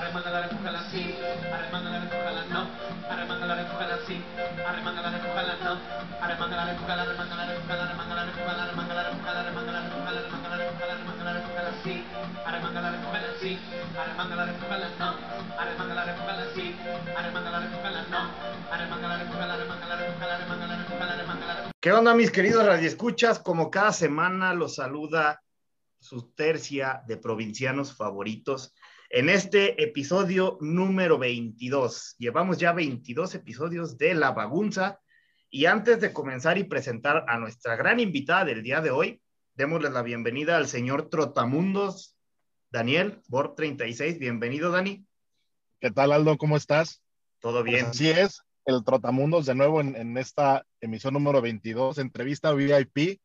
arremángala, empújala sí, arremángala, no, arremángala, empújala sí, no, empújala, arremángala, empújala, arremángala, empújala sí, sí, arremángala, empújala no, sí, arremángala, empújala no, arremángala, arremángala. ¿Qué onda, mis queridos radioescuchas? Como cada semana los saluda su tercia de provincianos favoritos en este episodio número 22. Llevamos ya 22 episodios de La Bagunza y antes de comenzar y presentar a nuestra gran invitada del día de hoy, démosle la bienvenida al señor Trotamundos, Daniel, Bor 36. Bienvenido, Dani. ¿Qué tal, Aldo? ¿Cómo estás? Todo bien. Pues así es, el Trotamundos de nuevo en, en, esta emisión número 22, entrevista VIP.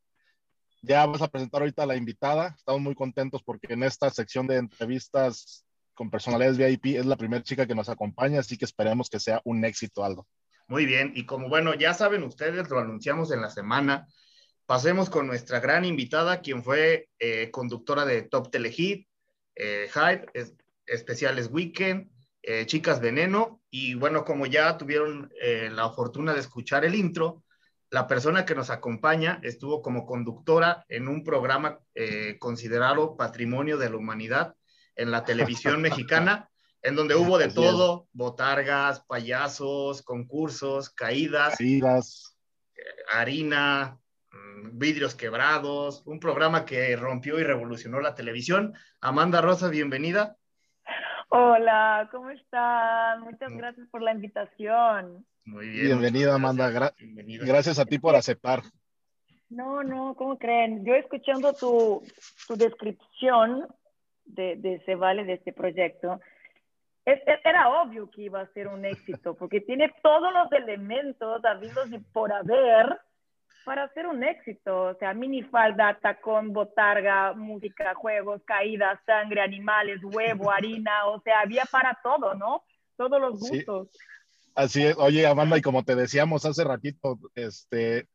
Ya vas a presentar ahorita a la invitada. Estamos muy contentos porque en esta sección de entrevistas con personalidades VIP es la primera chica que nos acompaña, así que esperemos que sea un éxito, Aldo. Muy bien, y como bueno, ya saben ustedes, lo anunciamos en la semana, pasemos con nuestra gran invitada, quien fue eh, conductora de Top Telehit, eh, Hype, es, especiales Weekend, eh, Chicas Veneno, y bueno, como ya tuvieron eh, la fortuna de escuchar el intro, la persona que nos acompaña estuvo como conductora en un programa considerado Patrimonio de la Humanidad en la televisión mexicana, en donde hubo de todo, botargas, payasos, concursos, caídas, caídas. Harina, mm, vidrios quebrados, un programa que rompió y revolucionó la televisión. Amanda Rosa, bienvenida. Hola, ¿cómo están? Muchas gracias por la invitación. Muy bien. Bienvenida, Amanda. Gra Bienvenida. Gracias a ti por aceptar. No, no, ¿cómo creen? Yo escuchando tu, tu descripción de, de Se Vale, de este proyecto, es, era obvio que iba a ser un éxito, porque tiene todos los elementos habidos y por haber para ser un éxito. O sea, minifalda, tacón, botarga, música, juegos, caídas, sangre, animales, huevo, harina, o sea, había para todo, ¿no? Todos los gustos. Sí. Así es. Oye, Amanda, y como te decíamos hace ratito, este,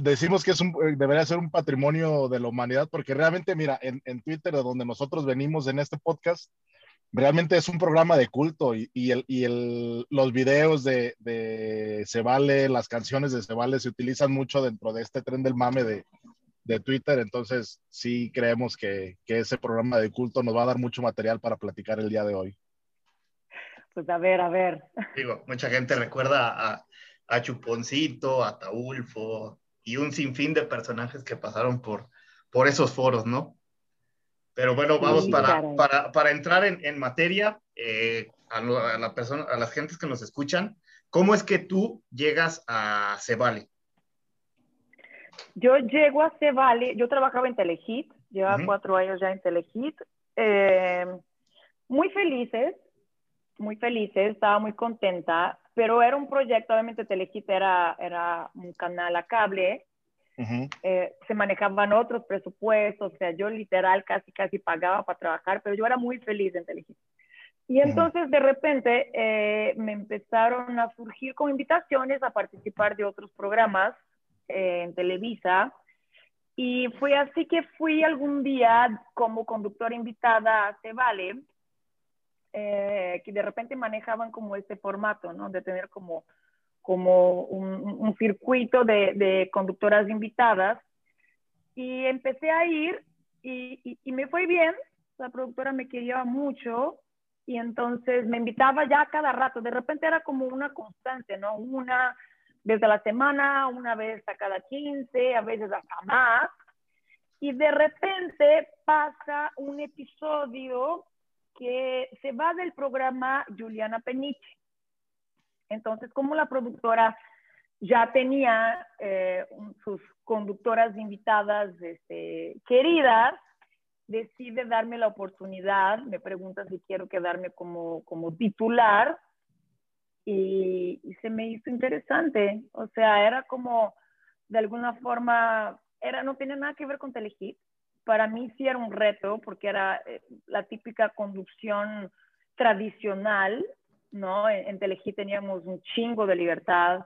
decimos que es un, debería ser un patrimonio de la humanidad, porque realmente, mira, en, en, Twitter, de donde nosotros venimos en este podcast, realmente es un programa de culto y, y, el, y el, los videos de, de Se Vale, las canciones de Se Vale se utilizan mucho dentro de este tren del mame de, de Twitter, entonces sí creemos que, que ese programa de culto nos va a dar mucho material para platicar el día de hoy. Pues a ver, a ver. Digo, mucha gente recuerda a, a Chuponcito, a Taulfo, y un sinfín de personajes que pasaron por, por esos foros, ¿no? Pero bueno, vamos sí, para, para, para, entrar en, en materia, eh, a, a, la persona, a las gentes que nos escuchan, ¿cómo es que tú llegas a Cebale? Yo llego a Cebale, yo trabajaba en Telehit, llevaba uh -huh. cuatro años ya en Telehit, eh, muy felices, muy felices, estaba muy contenta, pero era un proyecto, obviamente Telehit era, era un canal a cable, uh -huh. eh, se manejaban otros presupuestos, o sea, yo literal casi, casi pagaba para trabajar, pero yo era muy feliz en Telehit. Y entonces uh -huh. de repente eh, me empezaron a surgir como invitaciones a participar de otros programas eh, en Televisa. Y fue así que fui algún día como conductora invitada a Se Vale, eh, que de repente manejaban como este formato, ¿no? De tener como, como un, un circuito de, de, conductoras invitadas. Y empecé a ir y, y, y, me fue bien. La productora me quería mucho y entonces me invitaba ya cada rato. De repente era como una constante, ¿no? Una desde la semana, una vez a cada 15, a veces hasta más. Y de repente pasa un episodio que se va del programa Juliana Peniche. Entonces, como la productora ya tenía eh, sus conductoras invitadas este, queridas, decide darme la oportunidad, me pregunta si quiero quedarme como, titular y, y, se me hizo interesante. O sea, era como, de alguna forma, era, no tenía nada que ver con Telehit, para mí sí era un reto porque era eh, la típica conducción tradicional, ¿no? En, en teníamos un chingo de libertad,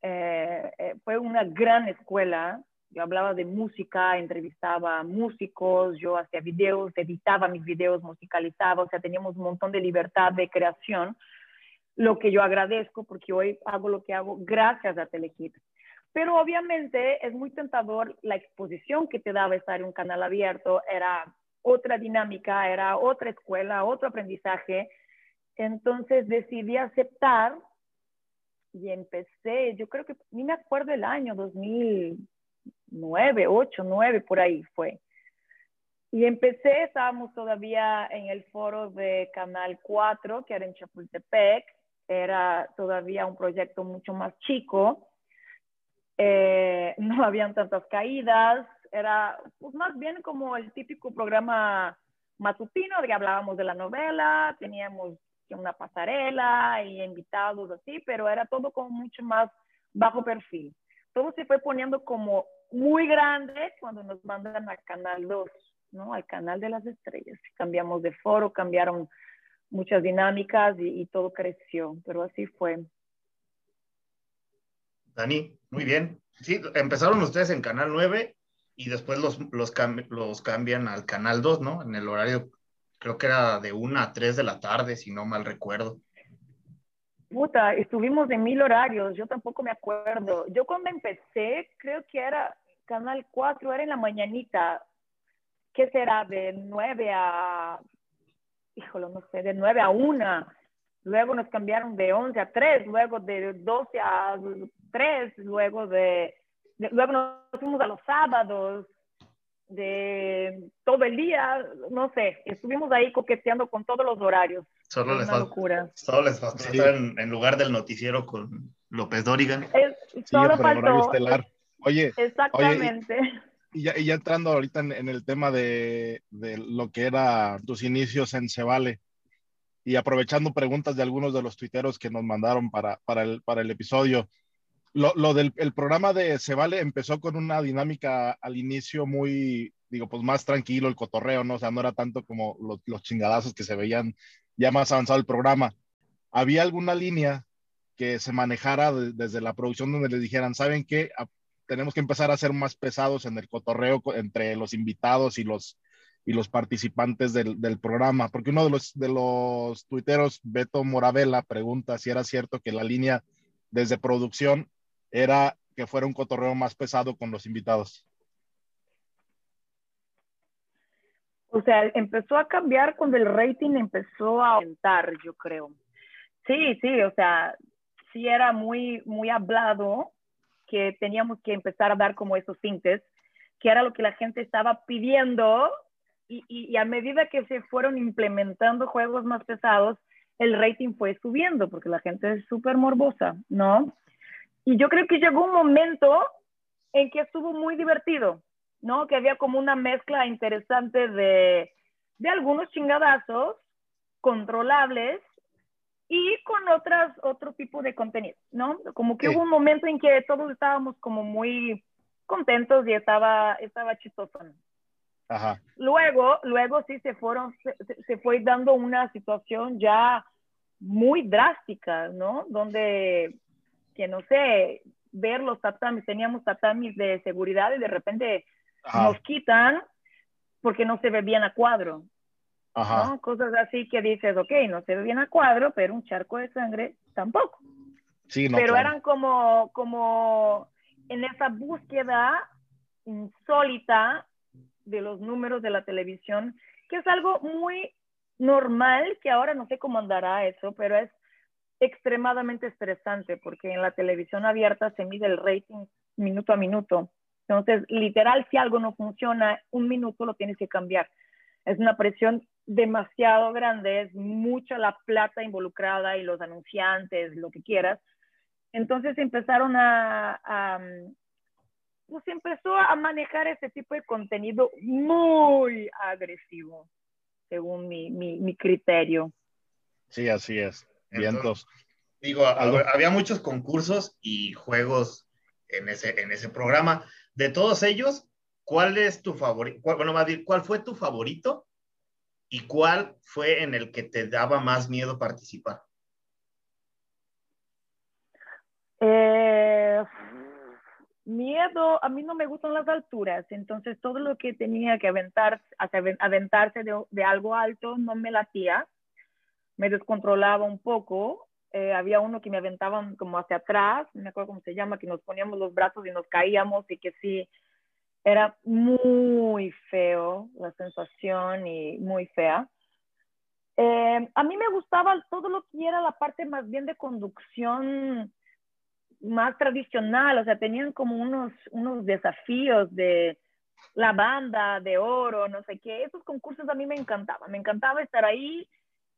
eh, eh, fue una gran escuela, Yo hablaba de música, entrevistaba músicos, yo hacía videos, editaba mis videos, musicalizaba, o sea, teníamos un montón de libertad de creación, lo que yo agradezco porque hoy hago lo que hago gracias a Telehit. Pero obviamente es muy tentador la exposición que te daba estar en un canal abierto, era otra dinámica, era otra escuela, otro aprendizaje. Entonces decidí aceptar y empecé, yo creo que ni me acuerdo el año, 2009, 8, 9, por ahí fue. Y empecé, estábamos todavía en el foro de Canal 4, que era en Chapultepec, era todavía un proyecto mucho más chico, eh, no habían tantas caídas, era pues, más bien como el típico programa matutino de que hablábamos de la novela, teníamos una pasarela y invitados así, pero era todo como mucho más bajo perfil. Todo se fue poniendo como muy grande cuando nos mandan al Canal 2, ¿no? Al Canal de las Estrellas. Cambiamos de foro, cambiaron muchas dinámicas y todo creció, pero así fue. Dani, muy bien. Sí, empezaron ustedes en Canal 9 y después los, los, los cambian al Canal 2, ¿no? En el horario, creo que era de 1 a 3 de la tarde, si no mal recuerdo. Puta, estuvimos en mil horarios, yo tampoco me acuerdo. Yo cuando empecé, creo que era Canal 4, era en la mañanita. ¿Qué será? De 9 a, híjole, no sé, de 9 a 1. Luego nos cambiaron de 11 a 3, luego de 12 a 3, luego de, de, luego nos fuimos a los sábados, de todo el día, no sé, estuvimos ahí coqueteando con todos los horarios. Solo, les falta, locura. solo les falta sí. estar en, en, lugar del noticiero con López Dórigan. Es, solo sí, faltó. Estelar. Oye, exactamente. Oye, y, ya, y, ya, entrando ahorita en, en el tema de, de, lo que era tus inicios en Cebale, y aprovechando preguntas de algunos de los tuiteros que nos mandaron para, para, el, para el episodio, lo, lo del el programa de Se Vale empezó con una dinámica al inicio muy, digo, pues más tranquilo el cotorreo, ¿no? O sea, no era tanto como los, chingadazos que se veían ya más avanzado el programa. ¿Había alguna línea que se manejara de, desde la producción donde les dijeran, ¿saben qué? Tenemos que empezar a ser más pesados en el cotorreo entre los invitados y los, y los participantes del, del, programa, porque uno de los, de los tuiteros, Beto Moravela, pregunta si era cierto que la línea desde producción era que fuera un cotorreo más pesado con los invitados. O sea, empezó a cambiar cuando el rating empezó a aumentar, yo creo. Sí, sí, o sea, sí era muy, muy hablado que teníamos que empezar a dar como esos tintes, que era lo que la gente estaba pidiendo y, y, y, a medida que se fueron implementando juegos más pesados, el rating fue subiendo porque la gente es súper morbosa, ¿no? Y yo creo que llegó un momento en que estuvo muy divertido, ¿no? Que había como una mezcla interesante de, de algunos chingadazos controlables y con otras, otro tipo de contenido, ¿no? Como que sí. hubo un momento en que todos estábamos como muy contentos y estaba, estaba chistoso. Ajá. Luego, luego sí se fueron, se, se, fue dando una situación ya muy drástica, ¿no? Donde, que no sé, ver los tatamis, teníamos tatamis de seguridad y de repente Ajá. nos quitan porque no se ve bien a cuadro. Ajá. ¿no? Cosas así que dices, ok, no se ve bien a cuadro, pero un charco de sangre tampoco. Sí, no, pero claro. eran como, como en esa búsqueda insólita de los números de la televisión, que es algo muy normal, que ahora no sé cómo andará eso, pero es extremadamente estresante porque en la televisión abierta se mide el rating minuto a minuto. Entonces, literal, si algo no funciona, un minuto lo tienes que cambiar. Es una presión demasiado grande, es mucha la plata involucrada y los anunciantes, lo que quieras. Entonces empezaron a, a pues empezó a manejar ese tipo de contenido muy agresivo, según mi, mi, mi criterio. Sí, así es. Vientos. Digo, había muchos concursos y juegos en ese, en ese programa. De todos ellos, ¿cuál es tu favorito? Bueno, más bien, ¿cuál fue tu favorito? ¿Y cuál fue en el que te daba más miedo participar? Eh, miedo, a mí no me gustan las alturas, entonces todo lo que tenía que aventar, aventarse de, de algo alto no me latía, me descontrolaba un poco. Eh, había uno que me aventaban como hacia atrás, me acuerdo cómo se llama, que nos poníamos los brazos y nos caíamos y que sí, era muy feo la sensación y muy fea. Eh, a mí me gustaba todo lo que era la parte más bien de conducción más tradicional, o sea, tenían como unos, unos desafíos de la banda de oro, no sé qué. Esos concursos a mí me encantaban, me encantaba estar ahí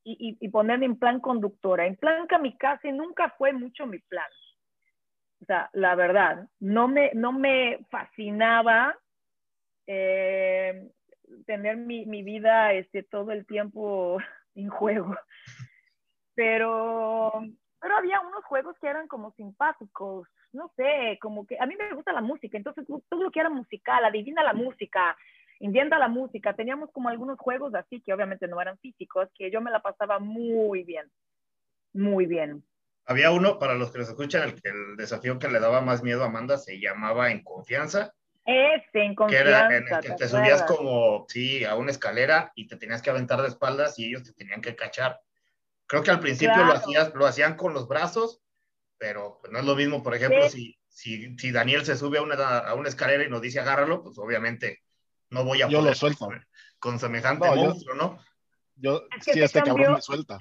y, y, ponerme en plan conductora. En plan kamikaze nunca fue mucho mi plan. O sea, la verdad, no me, no me fascinaba eh, tener mi, mi, vida este, todo el tiempo en juego. Pero, pero había unos juegos que eran como simpáticos, no sé, como que a mí me gusta la música, entonces todo lo que era musical, adivina la música, inventa la música, teníamos como algunos juegos así que obviamente no eran físicos, que yo me la pasaba muy bien, muy bien. Había uno, para los que nos escuchan, el, el desafío que le daba más miedo a Amanda se llamaba En Confianza. Este, en confianza. Que era en el que te subías como, sí, a una escalera y te tenías que aventar de espaldas y ellos te tenían que cachar. Creo que al principio claro. lo, hacías, lo hacían con los brazos, pero pues no es lo mismo, por ejemplo, sí. si, si, si, Daniel se sube a una, a una escalera y nos dice agárralo, pues obviamente no voy a yo lo suelto. Con, con semejante no, monstruo, yo, ¿no? Yo, es que sí, este cambió, cabrón me suelta.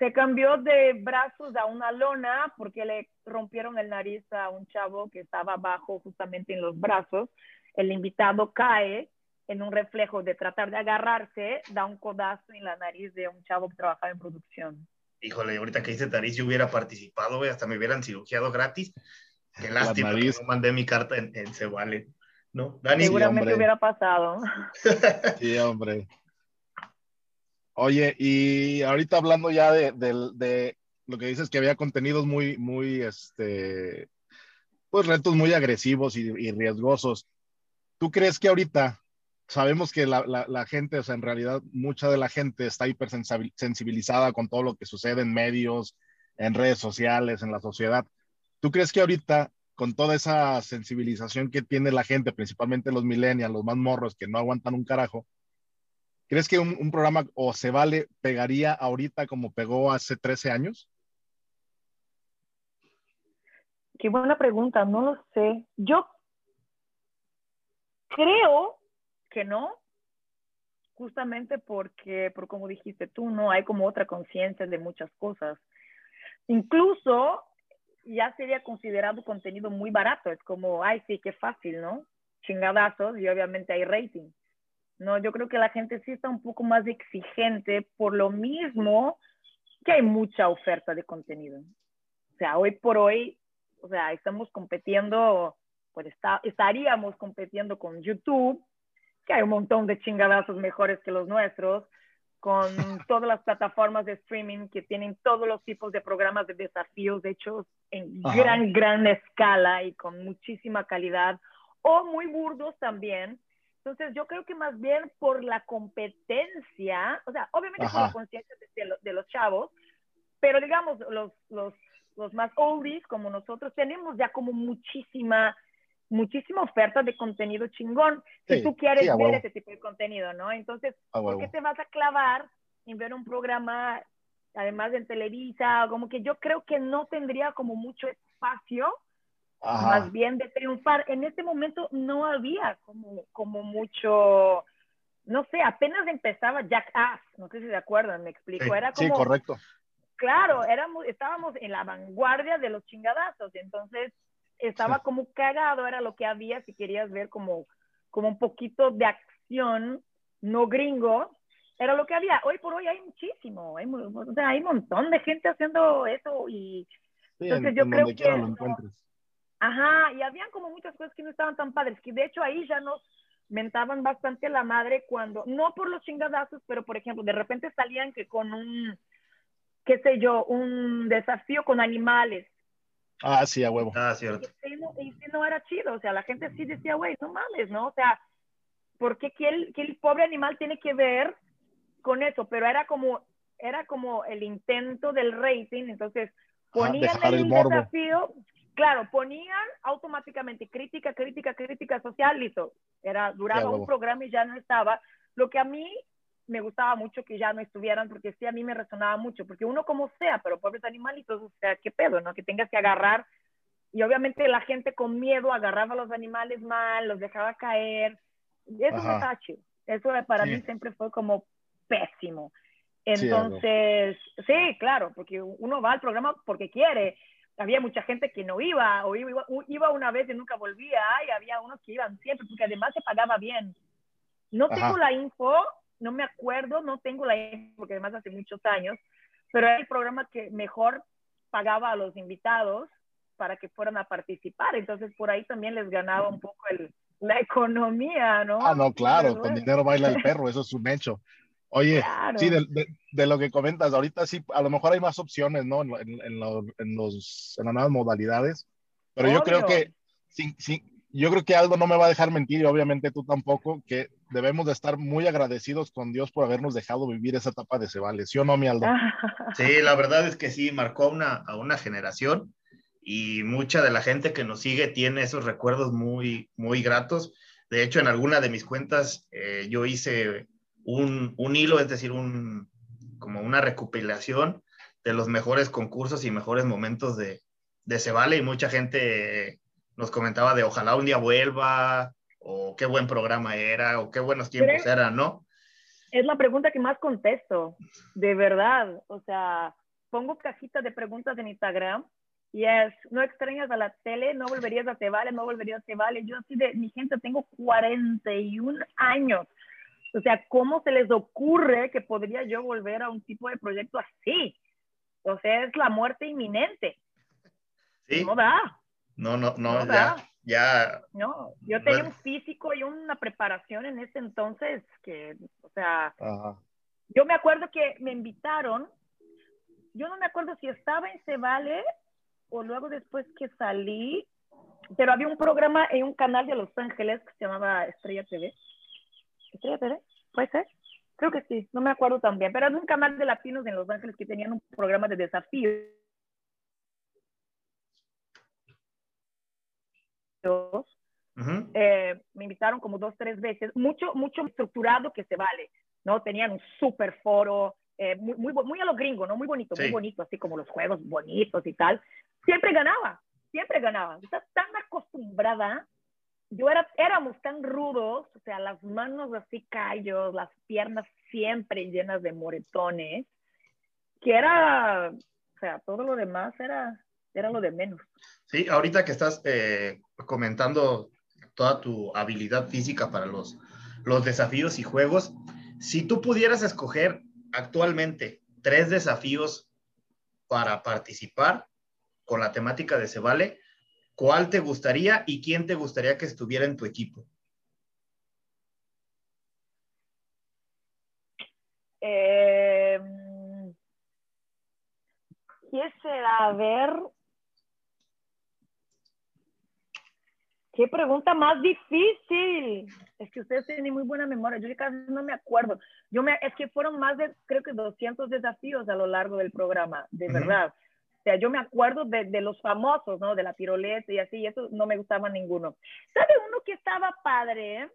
Se cambió de brazos a una lona porque le rompieron el nariz a un chavo que estaba abajo justamente en los brazos. El invitado cae en un reflejo de tratar de agarrarse, da un codazo en la nariz de un chavo que trabajaba en producción. Híjole, ahorita que dice nariz, yo hubiera participado, hasta me hubieran cirugiado gratis. Qué lástima que no mandé mi carta en, en Se Vale. ¿no? Dani, Seguramente sí, hubiera pasado. Sí, hombre. Oye, y ahorita hablando ya de, de, de, lo que dices que había contenidos muy, muy, este, pues retos muy agresivos y, y riesgosos. ¿Tú crees que ahorita sabemos que la, la, la, gente, o sea, en realidad mucha de la gente está hipersensibilizada con todo lo que sucede en medios, en redes sociales, en la sociedad? ¿Tú crees que ahorita con toda esa sensibilización que tiene la gente, principalmente los millennials, los más morros que no aguantan un carajo, ¿crees que un, un, programa o se vale pegaría ahorita como pegó hace 13 años? Qué buena pregunta, no lo sé. Yo creo que no, justamente porque, por como dijiste tú, no hay como otra conciencia de muchas cosas. Incluso ya sería considerado contenido muy barato. Es como, ay, sí, qué fácil, ¿no? Chingadazos y obviamente hay rating. No, yo creo que la gente sí está un poco más exigente por lo mismo que hay mucha oferta de contenido. O sea, hoy por hoy, o sea, estamos compitiendo, pues está, estaríamos compitiendo con YouTube, que hay un montón de chingadazos mejores que los nuestros, con todas las plataformas de streaming que tienen todos los tipos de programas de desafíos hechos en Ajá. gran, gran escala y con muchísima calidad, o muy burdos también. Entonces, yo creo que más bien por la competencia, o sea, obviamente Ajá. por la conciencia de, de, de, los chavos, pero digamos, los, los, los más oldies como nosotros tenemos ya como muchísima muchísima oferta de contenido chingón si sí, tú quieres sí, ver huevo. ese tipo de contenido, ¿no? Entonces, ¿por qué te vas a clavar en ver un programa, además en Televisa? Como que yo creo que no tendría como mucho espacio, Ajá. más bien de triunfar. En este momento no había como, como mucho, no sé, apenas empezaba Jackass, no sé si se acuerdan, me explico. Sí, Era como, sí correcto. Claro, éramos, estábamos en la vanguardia de los chingadazos, entonces estaba como cagado, era lo que había si querías ver como, como un poquito de acción no gringo, era lo que había. Hoy por hoy hay muchísimo, hay, o sea, hay un montón de gente haciendo eso y sí, entonces en, yo en creo que... Lo encuentres. Ajá, y habían como muchas cosas que no estaban tan padres, que de hecho ahí ya nos mentaban bastante la madre cuando, no por los chingadazos, pero por ejemplo, de repente salían que con un, qué sé yo, un desafío con animales Ah, sí, a huevo. Ah, cierto. Y, y, y, no era chido, o sea, la gente sí decía, güey, no mames, ¿no? O sea, ¿por qué que el, que el pobre animal tiene que ver con eso? Pero era como, era como el intento del rating, entonces ponían ah, el, el desafío, claro, ponían automáticamente crítica, crítica, crítica social, listo. Era, duraba un programa y ya no estaba. Lo que a mí me gustaba mucho que ya no estuvieran, porque sí, a mí me resonaba mucho, porque uno como sea, pero pobres animalitos, o sea, qué pedo, ¿no? Que tengas que agarrar, y obviamente la gente con miedo agarraba a los animales mal, los dejaba caer, eso me estaba chido. Eso para mí siempre fue como pésimo. Entonces, sí, claro, porque uno va al programa porque quiere. Había mucha gente que no iba, o iba, iba una vez y nunca volvía, y había unos que iban siempre, porque además se pagaba bien. No tengo la info, no me acuerdo, no tengo la porque además hace muchos años, pero era el programa que mejor pagaba a los invitados para que fueran a participar. Entonces, por ahí también les ganaba un poco el, la economía, ¿no? Ah, no, claro, con dinero baila el perro, eso es un hecho. Oye, sí, de, lo que comentas, ahorita sí, a lo mejor hay más opciones, ¿no? En, en, en los, en las nuevas modalidades, pero yo creo que, sí, yo creo que Aldo no me va a dejar mentir y obviamente tú tampoco, que debemos de estar muy agradecidos con Dios por habernos dejado vivir esa etapa de Cebales, ¿sí o no, mi Aldo? Sí, la verdad es que sí, marcó una, a una generación y mucha de la gente que nos sigue tiene esos recuerdos muy, muy gratos. De hecho, en alguna de mis cuentas eh, yo hice un, un, hilo, es decir, un, como una recopilación de los mejores concursos y mejores momentos de, de Cebale y mucha gente nos comentaba de ojalá un día vuelva o qué buen programa era o qué buenos tiempos eran, ¿no? Es la pregunta que más contesto, de verdad. O sea, pongo cajita de preguntas en Instagram Yes, no extrañas a la tele, no volverías a Te Vale, no volverías a Te Vale. Yo así de, mi gente, tengo 41 años. O sea, ¿cómo se les ocurre que podría yo volver a un tipo de proyecto así? O sea, es la muerte inminente. Sí. No da. No, no, no, ya, ya. No, yo tenía un físico y una preparación en ese entonces que, o sea, yo me acuerdo que me invitaron, yo no me acuerdo si estaba en Cebale o luego después que salí, pero había un programa en un canal de Los Ángeles que se llamaba Estrella TV. ¿Estrella TV? ¿Puede ser? Creo que sí, no me acuerdo también, pero era un canal de latinos en Los Ángeles que tenían un programa de desafío. Eh, me invitaron como dos, tres veces, mucho, mucho estructurado que se vale, ¿no? Tenían un super foro, eh, muy, muy, muy, a lo gringo, ¿no? Muy bonito, muy bonito, así como los juegos bonitos y tal. Siempre ganaba, siempre ganaba. Estás tan acostumbrada. Yo era, éramos tan rudos, o sea, las manos así callos, las piernas siempre llenas de moretones, que era, o sea, todo lo demás era, era lo de menos. Sí, ahorita que estás eh, comentando toda tu habilidad física para los, los desafíos y juegos, si tú pudieras escoger actualmente tres desafíos para participar con la temática de Se Vale, ¿cuál te gustaría y quién te gustaría que estuviera en tu equipo? Eh, ¿Qué será? A ver, Qué pregunta más difícil. Es que ustedes tienen muy buena memoria. Yo casi no me acuerdo. Yo me, es que fueron más de, creo que 200 desafíos a lo largo del programa, de verdad. O sea, yo me acuerdo de, de, los famosos, ¿no? De la tiroleta y así, y eso no me gustaba ninguno. ¿Sabe uno que estaba padre?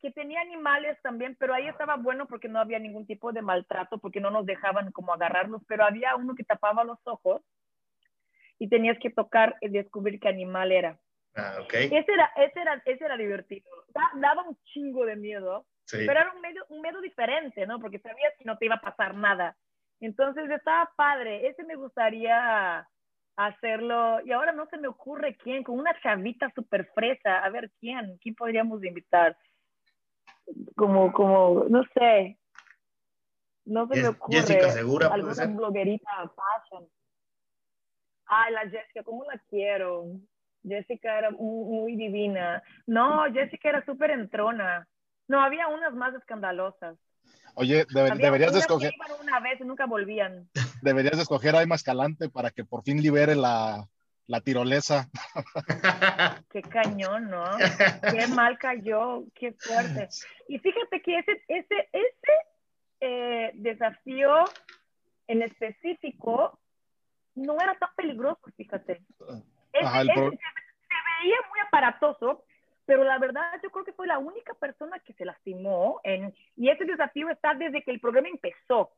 Que tenía animales también, pero ahí estaba bueno porque no había ningún tipo de maltrato, porque no nos dejaban como agarrarlos, pero había uno que tapaba los ojos y tenías que tocar y descubrir qué animal era. Ah, okay. ese, era, ese, era, ese era divertido. daba un chingo de miedo, pero era un miedo, un miedo diferente, ¿no? Porque sabías que no te iba a pasar nada. Entonces estaba padre. Ese me gustaría hacerlo. Y ahora no se me ocurre quién, con una chavita súper fresa. A ver, ¿quién? ¿Quién podríamos invitar? Como, como, no sé. No se me ocurre. Jessica Segura, Alguna bloguerita fashion. Ay, la Jessica, ¿cómo la quiero? Jessica era muy, divina. No, Jessica era súper entrona. No, había unas más escandalosas. Oye, deberías de escoger. una vez y nunca volvían. Deberías de escoger a Emma Escalante para que por fin libere la, la tirolesa. Qué cañón, ¿no? Qué mal cayó, qué fuerte. Y fíjate que ese, ese, ese eh, desafío en específico no era tan peligroso, fíjate. Ajá, el pro- se, se veía muy aparatoso, pero la verdad yo creo que fue la única persona que se lastimó en, y ese desafío está desde que el programa empezó. O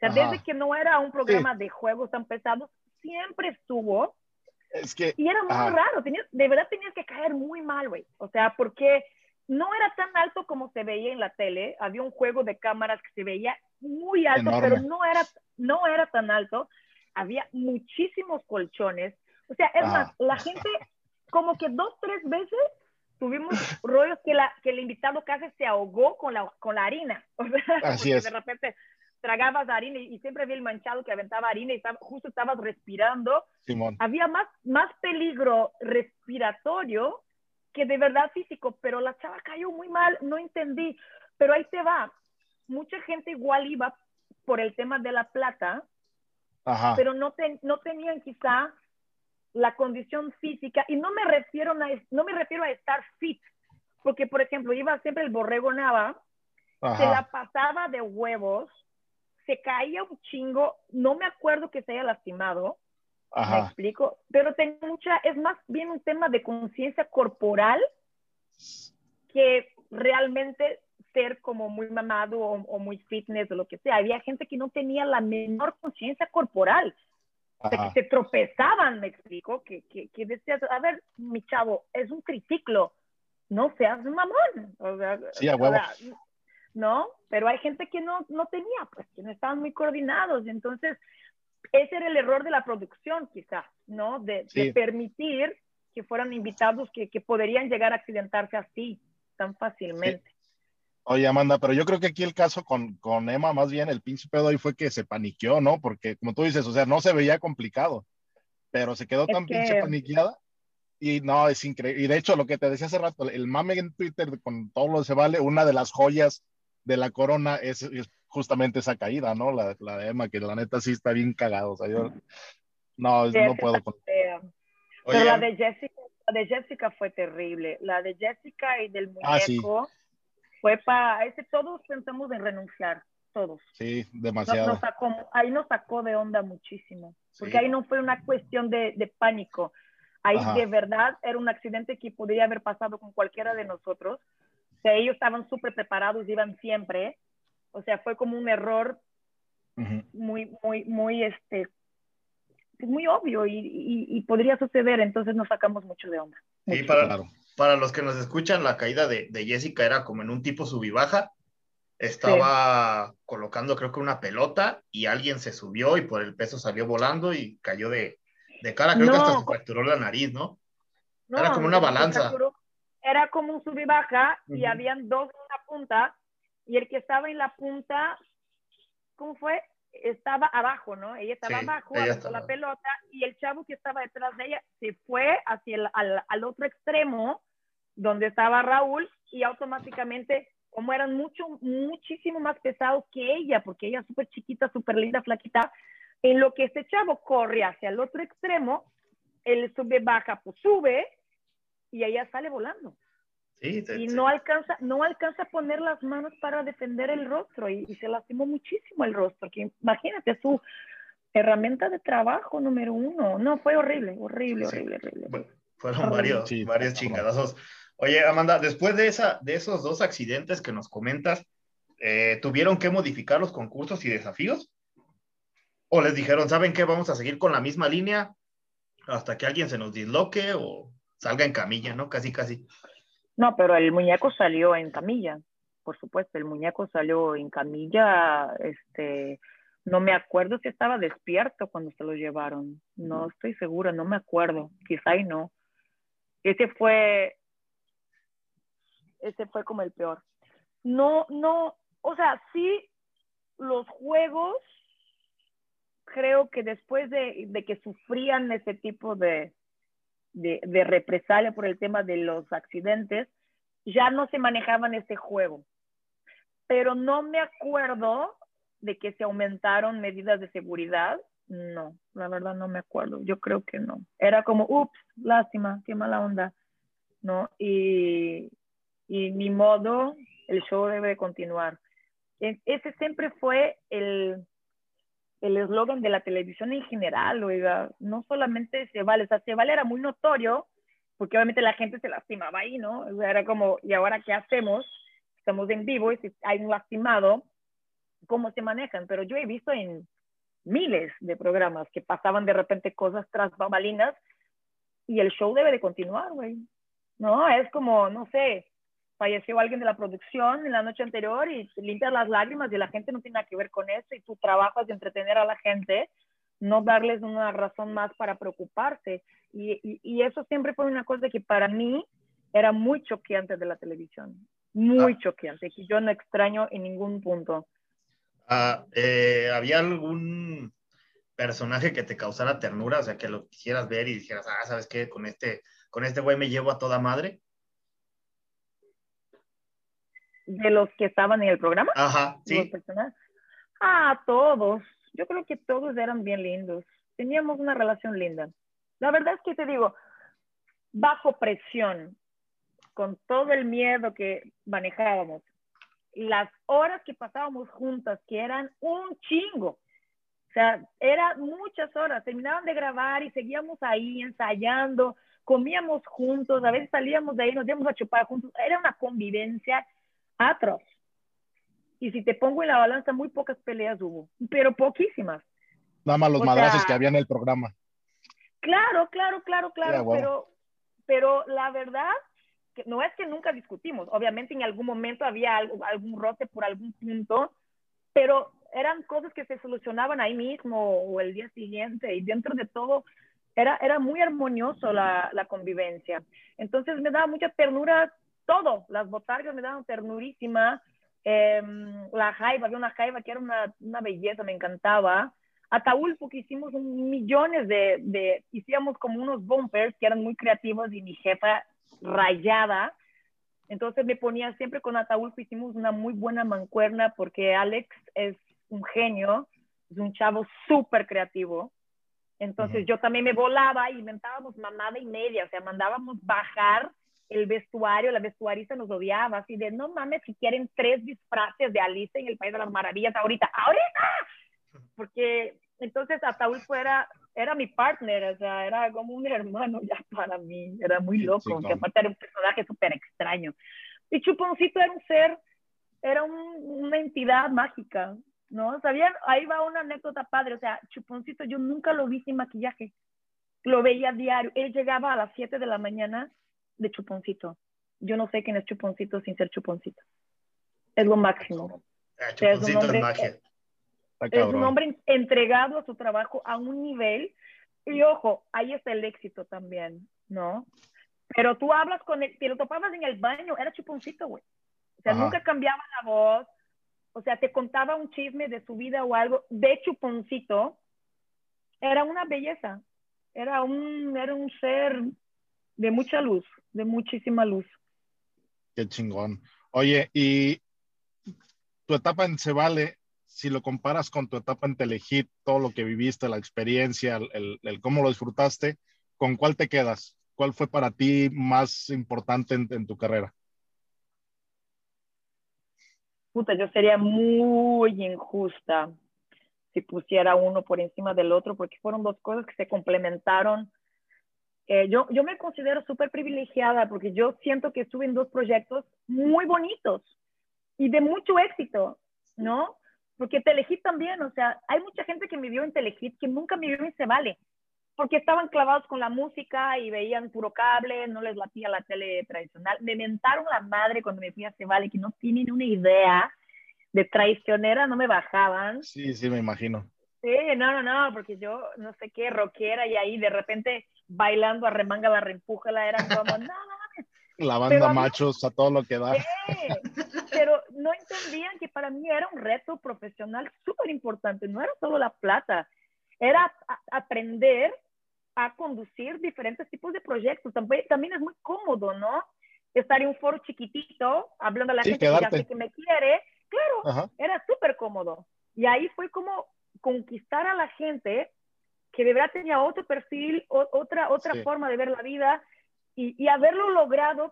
sea, Ajá. desde que no era un programa de juegos tan pesados, siempre estuvo es que, y era muy Ajá. raro, tenías, de verdad tenías que caer muy mal, güey. O sea, porque no era tan alto como se veía en la tele. Había un juego de cámaras que se veía muy alto, Enorme. pero no era, no era tan alto. Había muchísimos colchones. O sea, es Ajá. más, la gente, como que dos, tres veces tuvimos rollos que, la, que el invitado casi se ahogó con la, con la harina. O sea, Así es. de repente tragabas harina y, y siempre había el manchado que aventaba harina y estaba- justo estabas respirando Simón, había más, más peligro respiratorio que de verdad físico, pero la chava cayó muy mal, no entendí. Pero ahí te va. Mucha gente igual iba por el tema de la plata, ajá, pero no, ten- no tenían quizá la condición física, y no me, refiero a, no me refiero a estar fit, porque por ejemplo iba siempre el borrego Nava, se la pasaba de huevos, se caía un chingo, no me acuerdo que se haya lastimado, ¿Me explico? Pero mucha, es más bien un tema de conciencia corporal que realmente ser como muy mamado o, o muy fitness o lo que sea. Había gente que no tenía la menor conciencia corporal, ajá. se tropezaban, me explico, que, que, que decías, a ver, mi chavo, es un triciclo, no seas mamón. O sea, Sí, a huevo. sea, ¿no? Pero hay gente que no, no tenía, pues que no estaban muy coordinados. Entonces, ese era el error de la producción, quizás, ¿no? De, Sí. de permitir que fueran invitados que, que podrían llegar a accidentarse así, tan fácilmente. Oye, Amanda, pero yo creo que aquí el caso con, con Emma, más bien el pinche pedo ahí fue que se paniqueó, ¿no? Porque como tú dices, o sea, no se veía complicado, pero se quedó Es tan que- pinche paniqueada. Y no, es increíble. Y de hecho, lo que te decía hace rato, el mame en Twitter con todo lo que se vale, una de las joyas de la corona es, es justamente esa caída, ¿no? La, la de Emma, que la neta sí está bien cagado. O sea, yo no, Sí, no puedo con. Oye, Pero la de Jessica, la de Jessica fue terrible. La de Jessica y del muñeco Ah, sí. Fue para ese todos pensamos en renunciar, todos. Sí, demasiado. nos sacó, ahí nos sacó de onda muchísimo, porque Sí. ahí no fue una cuestión de, de pánico. Ahí Ajá. de verdad era un accidente que podría haber pasado con cualquiera de nosotros. O sea, ellos estaban súper preparados, iban siempre. O sea, fue como un error muy, muy, muy, este, pues, muy obvio y, y- y podría suceder, entonces nos sacamos mucho de onda. Sí, para, Claro. Para los que nos escuchan, la caída de, de Jessica era como en un tipo sub y baja. Estaba colocando, creo que una pelota y alguien se subió y por el peso salió volando y cayó de, de cara. Creo que hasta No. se fracturó la nariz, ¿no? No, Era como una balanza. Era como un sub y y Ujú. habían dos en la punta y el que estaba en la punta, ¿cómo fue? Estaba abajo, ¿no? Ella estaba Sí, abajo, ella estaba- la pelota y el chavo que estaba detrás de ella se fue hacia el al, al otro extremo donde estaba Raúl y automáticamente, como eran mucho, muchísimo más pesados que ella, porque ella es súper chiquita, súper linda, flaquita, en lo que este chavo corre hacia el otro extremo, él sube, baja, pues sube y ella sale volando. Sí, te- Y no alcanza, no alcanza a poner las manos para defender el rostro y, y se lastimó muchísimo el rostro. Que imagínate su herramienta de trabajo número uno. No, fue horrible, horrible, Sí. horrible, horrible. Bueno, fueron Horrible. varios, Sí, varios chingadazos. Oye, Amanda, después de, esa, de esos dos accidentes que nos comentas, eh, ¿tuvieron que modificar los concursos y desafíos? ¿O les dijeron, ¿saben qué? Vamos a seguir con la misma línea hasta que alguien se nos disloque o salga en camilla, ¿no? Casi, casi. No, pero el muñeco salió en camilla, por supuesto, el muñeco salió en camilla, este, no me acuerdo si estaba despierto cuando se lo llevaron, no estoy segura, no me acuerdo, quizá y no. Ese fue, ese fue como el peor. No, no, o sea, sí, los juegos, creo que después de, de que sufrían ese tipo de, de, de, represalia por el tema de los accidentes, ya no se manejaban este juego. Pero no me acuerdo de que se aumentaron medidas de seguridad. No, la verdad no me acuerdo. Yo creo que no. Era como, ups, lástima, qué mala onda. ¿No? Y, y ni modo, el show debe continuar. Ese siempre fue el, el eslogan de la televisión en general, oiga, no solamente se vale, o sea, era muy notorio, porque obviamente la gente se lastimaba ahí, ¿no? O sea, era como, ¿y ahora qué hacemos? Estamos en vivo y si hay un lastimado, ¿cómo se manejan? Pero yo he visto en miles de programas que pasaban de repente cosas tras bambalinas y el show debe de continuar, güey. No, es como, no sé, falleció alguien de la producción en la noche anterior y limpias las lágrimas y la gente no tiene nada que ver con eso y tu trabajo es de entretener a la gente, no darles una razón más para preocuparse. Y, y, eso siempre fue una cosa que para mí era muy choqueante de la televisión, muy ah. choqueante, que yo no extraño en ningún punto. Ah, eh, ¿Había algún personaje que te causara ternura, o sea, que lo quisieras ver y dijeras, ah, ¿sabes qué? Con este, con este güey me llevo a toda madre de los que estaban en el programa. Ajá, sí. Ah, todos. Yo creo que todos eran bien lindos. Teníamos una relación linda. La verdad es que te digo, bajo presión, con todo el miedo que manejábamos, las horas que pasábamos juntas, que eran un chingo. O sea, eran muchas horas. Terminaban de grabar y seguíamos ahí ensayando, comíamos juntos, a veces salíamos de ahí, nos íbamos a chupar juntos. Era una convivencia atroz. Y si te pongo en la balanza, muy pocas peleas hubo, pero poquísimas. Nada más los madrazos que había en el programa. Claro, claro, claro, claro, pero, pero la verdad, que no es que nunca discutimos, obviamente en algún momento había algo, algún roce por algún punto, pero eran cosas que se solucionaban ahí mismo o el día siguiente y dentro de todo era, era muy armonioso la, la convivencia. Entonces me daba mucha ternura todo. Las botargas me daban ternurísima. Em, la jaiba, había una jaiba que era una, una belleza, me encantaba. Ataulfo que hicimos millones de, de, hicimos como unos bumpers que eran muy creativos y mi jefa rayada. Entonces me ponía siempre con Ataulfo, hicimos una muy buena mancuerna porque Alex es un genio, es un chavo súper creativo. Entonces yo también me volaba, inventábamos mamada y media, o sea, mandábamos bajar el vestuario, la vestuarista nos odiaba, así de, no mames, si quieren tres disfraces de Alice en el País de las Maravillas ahorita, ahorita, porque entonces Ataúl fuera, era mi partner, o sea, era como un hermano ya para mí, era muy loco, aunque aparte era un personaje súper extraño. Y Chuponcito era un ser, era una entidad mágica, ¿no? ¿Sabían? Ahí va una anécdota padre, o sea, Chuponcito yo nunca lo vi sin maquillaje, lo veía diario, él llegaba a las 7 de la mañana de chuponcito. Yo no sé quién es chuponcito sin ser chuponcito. Es lo máximo. Ah, es un hombre, es un hombre entregado a su trabajo a un nivel. Y ojo, ahí está el éxito también, ¿no? Pero tú hablas con él, te lo topabas en el baño, era chuponcito, güey. O sea, nunca cambiaba la voz. O sea, te contaba un chisme de su vida o algo de chuponcito. Era una belleza. Era un, era un ser de mucha luz, de muchísima luz. Qué chingón. Oye, y tu etapa en Se Vale, si lo comparas con tu etapa en Telehit, todo lo que viviste, la experiencia, el, cómo lo disfrutaste, ¿con cuál te quedas? ¿Cuál fue para ti más importante en, tu carrera? Puta, yo sería muy injusta si pusiera uno por encima del otro, porque fueron dos cosas que se complementaron eh, yo, yo me considero súper privilegiada porque yo siento que estuve en dos proyectos muy bonitos y de mucho éxito, ¿no? Porque Telehit también, o sea, hay mucha gente que me vio en Telehit que nunca me vio en Se Vale, porque estaban clavados con la música y veían puro cable, no les latía la tele tradicional. Me mentaron la madre cuando me fui a Se Vale, que no tienen una idea de traicionera, no me bajaban. Sí, sí, me imagino. Sí, no, no, no, porque yo no sé qué, rockera y ahí de repente bailando a remanga la reempújala, eran como, no, La banda machos a todo lo que da. pero no entendían que para mí era un reto profesional súper importante, no era solo la plata, era aprender a conducir diferentes tipos de proyectos. También, también es muy cómodo, ¿no? Estar en un foro chiquitito, hablando a la gente que, que me quiere, claro, era súper cómodo. Y ahí fue como conquistar a la gente que de verdad tenía otro perfil, otra, otra forma de ver la vida y, haberlo logrado.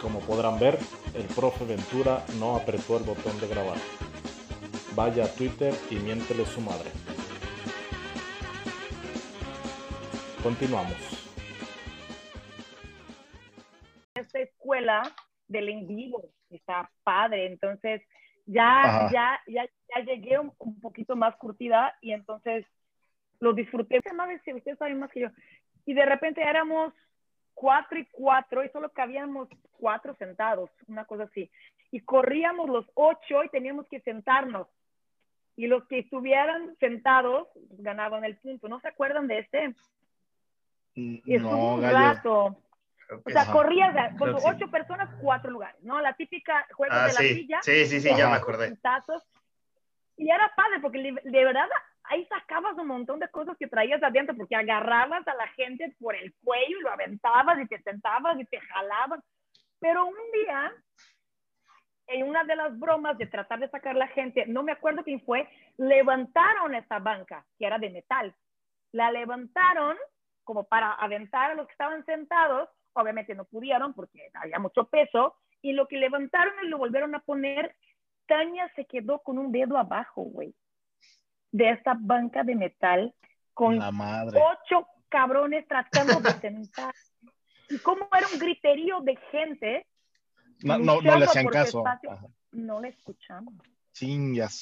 como podrán ver, el profe Ventura no apretó el botón de grabar. Vaya a Twitter y miéntele su madre. Continuamos. Esta escuela del en vivo está padre, entonces ya, ya, ya, ya llegué un, un, poquito más curtida y entonces lo disfruté. Ustedes saben más que yo. Y de repente éramos cuatro y cuatro y solo cabíamos cuatro sentados, una cosa así. Y corríamos los ocho y teníamos que sentarnos. Y los que estuvieran sentados ganaban el punto. ¿No se acuerdan de este? Mm, Y estuvo un rato. O sea, corrías, con ocho personas, cuatro lugares, ¿no? La típica juego Ah, de la sí, silla. sí, sí, sí, ya me acordé. Tazos. Y era padre, porque de verdad ahí sacabas un montón de cosas que traías adentro, porque agarrabas a la gente por el cuello y lo aventabas y te sentabas y te jalabas. Pero un día, en una de las bromas de tratar de sacar la gente, no me acuerdo quién fue, levantaron esa banca, que era de metal. La levantaron como para aventar a los que estaban sentados, obviamente no pudieron porque había mucho peso, y lo que levantaron y lo volvieron a poner, Tania se quedó con un dedo abajo, güey, de esa banca de metal, con La madre. ocho cabrones tratando de sentar. Y como era un griterío de gente, No, no, no le hacían caso. espacio. No le escuchamos.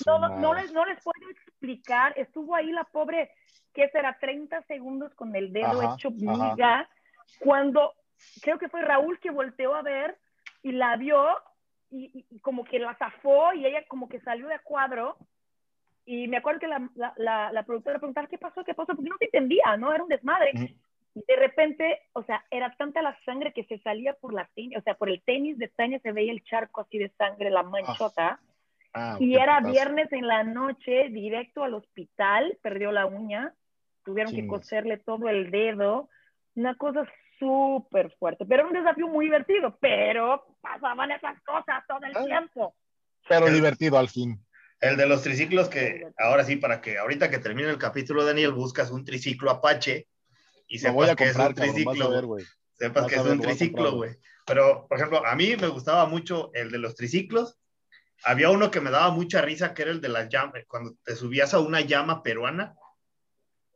No, no, no les, no les puedo explicar. Estuvo ahí la pobre, que será 30 segundos con el dedo Ajá, hecho ajá. viga, cuando creo que fue Raúl que volteó a ver y la vio y, y- como que la zafó y ella como que salió de cuadro. Y me acuerdo que la, la, la, la productora preguntaba, ¿qué pasó? ¿Qué pasó? Porque no se entendía, ¿no? Era un desmadre. Y de repente, o sea, era tanta la sangre que se salía por la tenis, o sea, por el tenis de Tania se veía el charco así de sangre, la manchota. Ah, Y era viernes en la noche, directo al hospital, perdió la uña, tuvieron que coserle todo el dedo, una cosa súper fuerte, pero era un desafío muy divertido, pero pasaban esas cosas todo el Ah. tiempo. Pero divertido al fin. El de los triciclos que, ahora sí, para que ahorita que termine el capítulo, Daniel, buscas un triciclo Apache y Lo voy sepas a que es comprar, un cabrón, vas a triciclo. ver. Sepas Vas que a es ver, un triciclo, güey. Pero, por ejemplo, a mí me gustaba mucho el de los triciclos. Había uno que me daba mucha risa, que era el de las llamas, cuando te subías a una llama peruana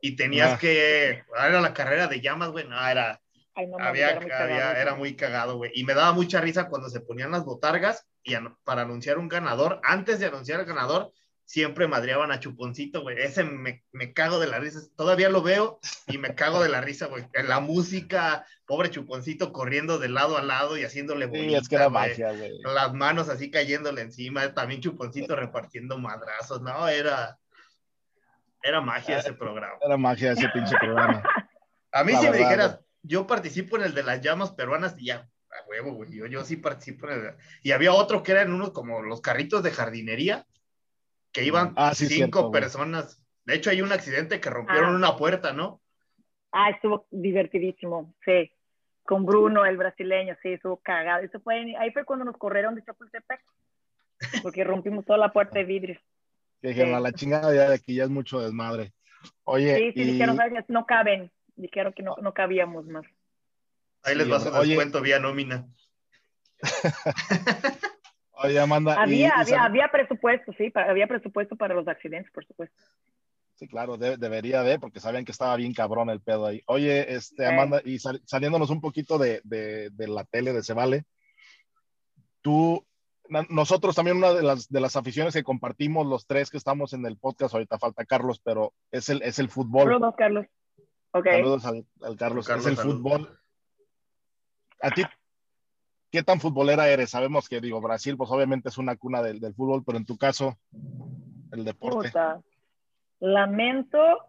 y tenías Ah. que, ah, era la carrera de llamas, güey, no, era, Ay, no, mames, había, era muy había- cagado. era muy cagado, güey. Y me daba mucha risa cuando se ponían las botargas y an- para anunciar un ganador, antes de anunciar el ganador, siempre madreaban a Chuponcito, güey. Ese me, me cago de la risa. Todavía lo veo y me cago de la risa, güey. La música, pobre Chuponcito corriendo de lado a lado y haciéndole Sí, bolita, es que era magia, güey. Las manos así cayéndole encima. También Chuponcito repartiendo madrazos. No, era... Era magia ese programa. Era magia ese pinche programa. A mí La si me dijeras, yo participo en el de las llamas peruanas y ya, a huevo, güey. Yo, yo sí participo en el... Y había otro que eran unos como los carritos de jardinería, que iban Ah, sí, cinco cierto, güey. personas. De hecho, hay un accidente que rompieron Ah. una puerta, ¿no? Ah, estuvo divertidísimo, sí. Con Bruno, el brasileño, sí, estuvo cagado. Eso fue, ahí fue cuando nos corrieron de Chapultepec, porque rompimos toda la puerta de vidrio. Que dijeron, Sí. a la chingada ya de aquí ya es mucho desmadre. Oye, Sí, sí, y- dijeron, "Sabes, no caben. Dijeron que no, no cabíamos más. Ahí les va su hombre. Oye. descuento vía nómina. oye, Amanda, Había, y había, había presupuesto, sí, había presupuesto para los accidentes, por supuesto. Sí, claro, de- debería de, porque sabían que estaba bien cabrón el pedo ahí. Oye, este. Amanda, y sal- saliéndonos un poquito de, de- de la tele de Se Vale, tú, na- nosotros también una de las, de las aficiones que compartimos los tres que estamos en el podcast, ahorita falta Carlos, pero es el, es el fútbol. Saludos, Carlos. Saludos al, al Carlos, Carlos, es el fútbol. A ti, ¿qué tan futbolera eres? Sabemos que, digo, Brasil, pues obviamente es una cuna del, del fútbol, pero en tu caso, el deporte. Puta. Lamento,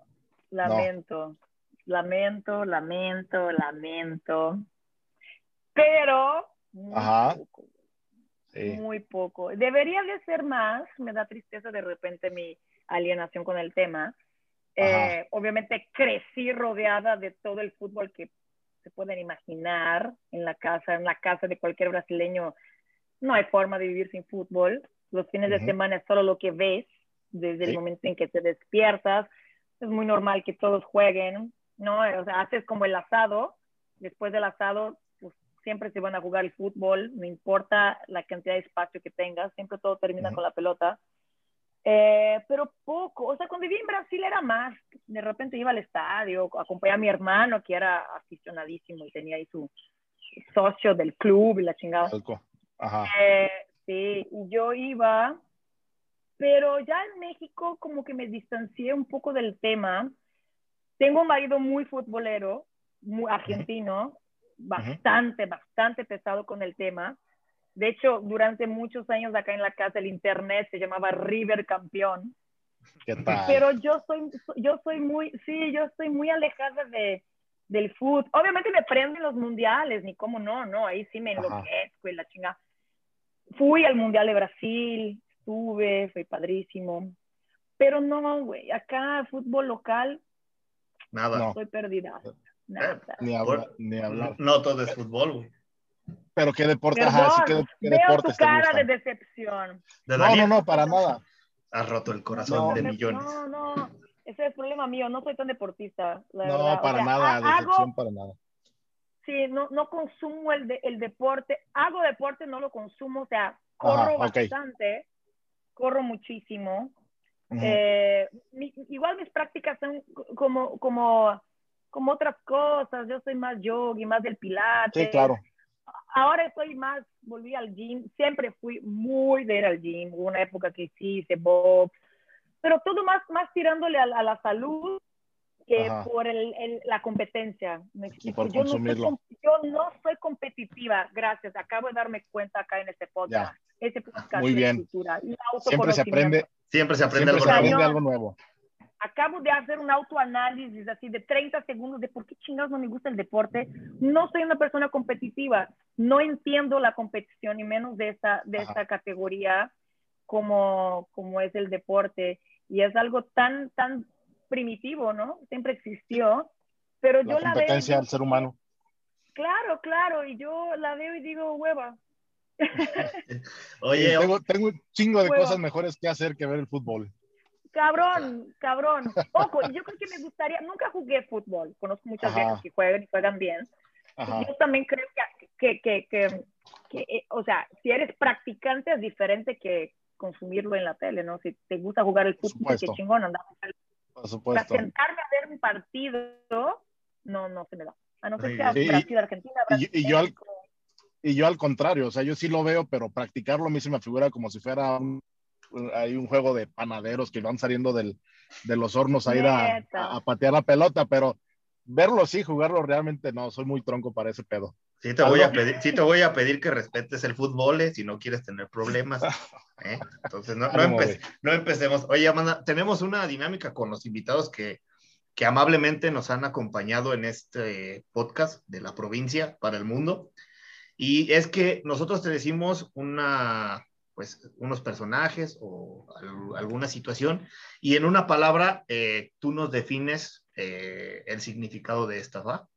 lamento, lamento, lamento, lamento. Pero muy Ajá. poco, Sí. muy poco. Debería de ser más, me da tristeza de repente mi alienación con el tema. Eh, obviamente crecí rodeada de todo el fútbol que se pueden imaginar en la casa, en la casa de cualquier brasileño. No hay forma de vivir sin fútbol. Los fines de semana es solo lo que ves desde Sí. el momento en que te despiertas. Es muy normal que todos jueguen, ¿no? O sea, haces como el asado. Después del asado, pues siempre se van a jugar el fútbol, no importa la cantidad de espacio que tengas, siempre todo termina con la pelota. Eh, pero poco, o sea, cuando viví en Brasil era más, de repente iba al estadio, acompañaba a mi hermano que era aficionadísimo y tenía ahí su socio del club y la chingada. Ajá. Eh, sí, y yo iba, pero ya en México como que me distancié un poco del tema. Tengo un marido muy futbolero, muy argentino, bastante, bastante pesado con el tema. De hecho, durante muchos años acá en la casa el internet se llamaba River Campeón. ¿Qué tal? Pero yo soy, yo soy muy, sí, yo estoy muy alejada de, del fútbol. Obviamente me prenden los mundiales, ni cómo no, no, ahí sí me Ajá. enloquezco y la chingada. Fui al Mundial de Brasil, estuve, fue padrísimo. Pero no, güey, acá fútbol local Nada. No. estoy perdida. Nada. Ni hablar, ni hablar. No todo es fútbol, güey. Pero qué deporte, Perdón, ajá, sí, qué, qué veo tu deportes te cara de decepción. De No, no, no, para nada. Has roto el corazón No. de millones. No, no, ese es problema mío, no soy tan deportista, la No, verdad. O para sea, nada, ha- hago, decepción para nada. sí, no, no consumo el, de- el deporte, hago deporte, no lo consumo, o sea, corro Ajá, ok. bastante, corro muchísimo. Eh, mi- igual mis prácticas son como, como, como otras cosas, yo soy más yogi, más del pilates. Sí, claro. Ahora estoy más, volví al gym, siempre fui muy de ir al gym, hubo una época que sí hice box, pero todo más, más tirándole a, la- a la salud que Ajá. por el, el- la competencia. ¿me explico? por yo, no soy, yo no soy competitiva, gracias, acabo de darme cuenta acá en este podcast. Ese podcast Muy bien. cultura Siempre se aprende, Siempre se aprende siempre se algo nuevo. aprende algo nuevo. Acabo de hacer un autoanálisis así de 30 segundos de por qué chingados no me gusta el deporte. No soy una persona competitiva, no entiendo la competición y menos de esta, de esta categoría como, como es el deporte. Y es algo tan, tan primitivo, ¿no? Siempre existió. Pero yo La la veo. y competencia del ser humano. Claro, claro. Y yo la veo y digo, hueva. Oye, Y tengo, tengo un chingo de Huevo. cosas mejores que hacer que ver el fútbol. Cabrón, cabrón. Ojo, y yo creo que me gustaría, nunca jugué fútbol, conozco muchas Ajá. veces que juegan y juegan bien. Ajá. Yo también creo que, que, que, que, eh, o sea, si eres practicante es diferente que consumirlo en la tele, ¿no? Si te gusta jugar el fútbol, qué chingón, andar. Por Para supuesto. sentarme a ver un partido, no, no se me da. A no ser que sea. Y- Brasil, Argentina, y- Brasil, y yo al-. Y yo al contrario, o sea, yo sí lo veo, pero practicarlo a mí se me figura como si fuera un, hay un juego de panaderos que van saliendo del, de los hornos a ir a, a- a patear la pelota, pero verlo sí, jugarlo realmente no, soy muy tronco para ese pedo. sí te, voy a pedir, sí te voy a pedir que respetes el fútbol eh, si no quieres tener problemas. ¿eh? Entonces, no, no, empe- no empecemos. Oye, Amanda, tenemos una dinámica con los invitados que, que amablemente nos han acompañado en este podcast de la provincia para el mundo. Y es que nosotros te decimos una, pues, unos personajes o al- alguna situación, y en una palabra eh, tú nos defines eh, el significado de esta, ¿va?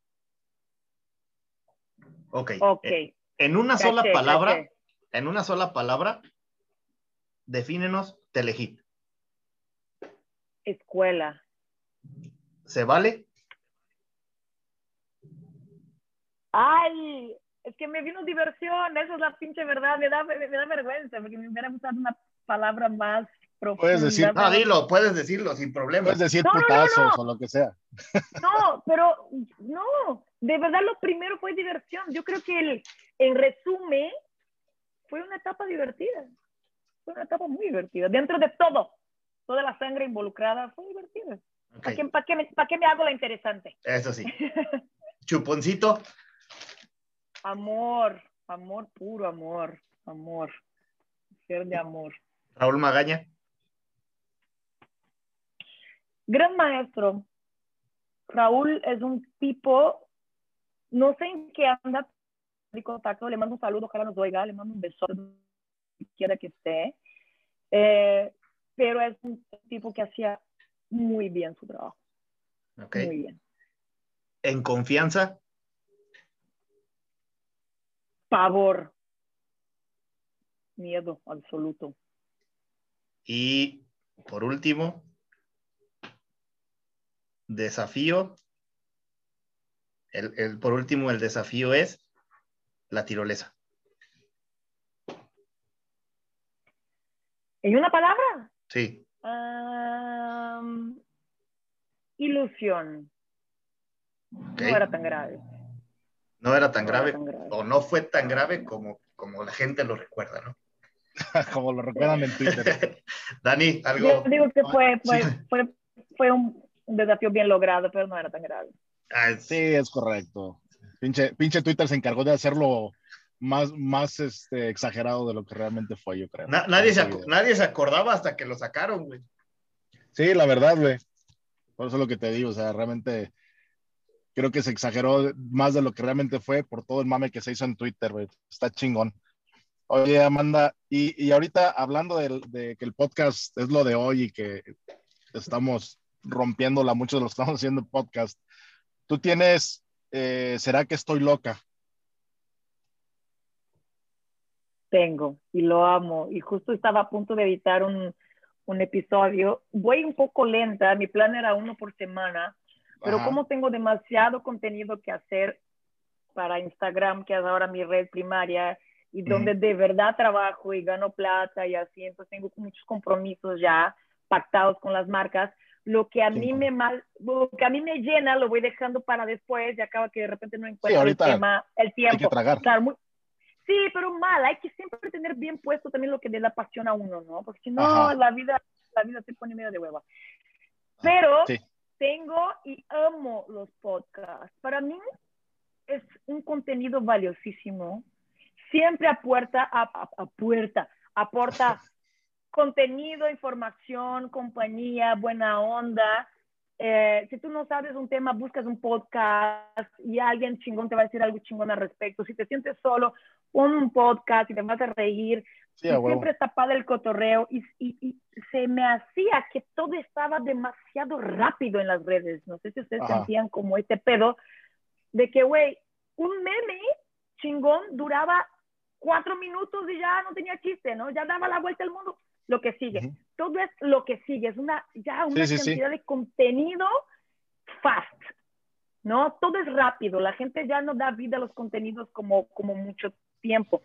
Ok. Eh, en una sola caché, palabra, caché. en una sola palabra, defínenos Telehit. Escuela. ¿Se vale? Ay, es que me vino diversión, esa es la pinche verdad, me da, me, me da vergüenza, porque me hubiera gustado una palabra más profunda. Puedes decir- No, dilo, puedes decirlo sin problema. Puedes decir No, no, no, putazos no. o lo que sea. No, pero no, de verdad lo primero fue diversión. Yo creo que el, en resumen fue una etapa divertida. Fue una etapa muy divertida. Dentro de todo, toda la sangre involucrada fue divertida. Ok, ¿Para qué, para qué me, para qué me hago la interesante? Eso sí. Chuponcito, Amor, amor puro, amor, amor. Ser de amor. Raúl Magaña, Gran maestro. Raúl es un tipo, no sé en qué anda de contacto, le mando un saludo, ojalá nos oiga, le mando un beso quiera que esté. Eh, pero es un tipo que hacía muy bien su trabajo, ok. muy bien. En confianza, Pavor, miedo absoluto. y por último, desafío. El, el- por último, el desafío es la tirolesa? ¿En una palabra? Sí. Um, ilusión. No era tan grave. No era tan no grave, era tan grave. o no fue tan grave como, como la gente lo recuerda, ¿no? Como lo recuerdan en Twitter. Dani, Yo algo. digo que fue, fue, Sí. fue, fue un, desafío bien logrado, pero no era tan grave. Ah, es- Sí, es correcto. Pinche, pinche Twitter se encargó de hacerlo más, más este, exagerado de lo que realmente fue, yo creo. na- nadie, se, nadie se acordaba hasta que lo sacaron, güey. Sí, la verdad, güey. Por eso es lo que te digo, o sea, realmente creo que se exageró más de lo que realmente fue por todo el mame que se hizo en Twitter, güey. Está chingón. Oye, Amanda, y, y ahorita hablando del- de, que el podcast es lo de hoy y que estamos rompiéndola, muchos de que estamos haciendo podcast, tú tienes, eh, ¿será que estoy loca? Tengo y lo amo. Y justo estaba a punto de editar un, un episodio. Voy un poco lenta, mi plan era uno por semana, pero Ajá. como tengo demasiado contenido que hacer para Instagram, que es ahora mi red primaria, y donde de verdad trabajo y gano plata y así, entonces tengo muchos compromisos ya pactados con las marcas. Lo que a mí Chingón. me mal, lo que a mí me llena lo voy dejando para después y acaba que de repente no encuentro ahorita el tema, el Hay tiempo. que tragar. Claro, muy- Sí, pero mal, hay que siempre tener bien puesto también lo que le apasiona a uno, ¿no? Porque si no, Ajá. la vida, la vida se pone medio de hueva. Pero Ah, Sí. Tengo y amo los podcasts. Para mí es un contenido valiosísimo. Siempre aporta, a, a- aporta, aporta contenido, información, compañía, buena onda. Eh, si tú no sabes un tema, buscas un podcast y alguien chingón te va a decir algo chingón al respecto. Si te sientes solo, pon un podcast y te vas a reír. Sí, Y siempre está padre el cotorreo y, y- y se me hacía que todo estaba demasiado rápido en las redes. No sé si ustedes Ajá. sentían como este pedo de que, güey, un meme chingón duraba cuatro minutos y ya no tenía chiste, ¿no? Ya daba la vuelta al mundo. Lo que sigue. Ujú. Todo es lo que sigue. Es una, ya una sí, sí. cantidad de contenido fast, ¿no? Todo es rápido. La gente ya no da vida a los contenidos como, como mucho tiempo.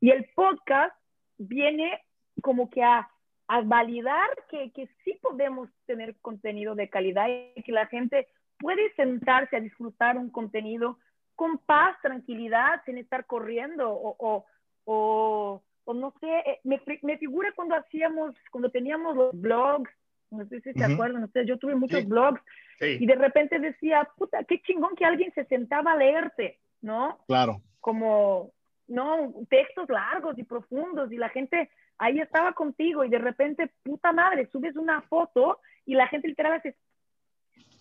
Y el podcast viene como que a, a validar que, que sí podemos tener contenido de calidad y que la gente puede sentarse a disfrutar un contenido con paz, tranquilidad, sin estar corriendo o, o, o, o no sé, eh, me, me figura cuando hacíamos, cuando teníamos los blogs, no sé si se Ujú. acuerdan ustedes, yo tuve muchos Sí. blogs y Sí, de repente decía, puta, qué chingón que alguien se sentaba a leerte, ¿no? Claro. como, no, textos largos y profundos y la gente ahí estaba contigo y de repente, puta madre, subes una foto y la gente literal hace,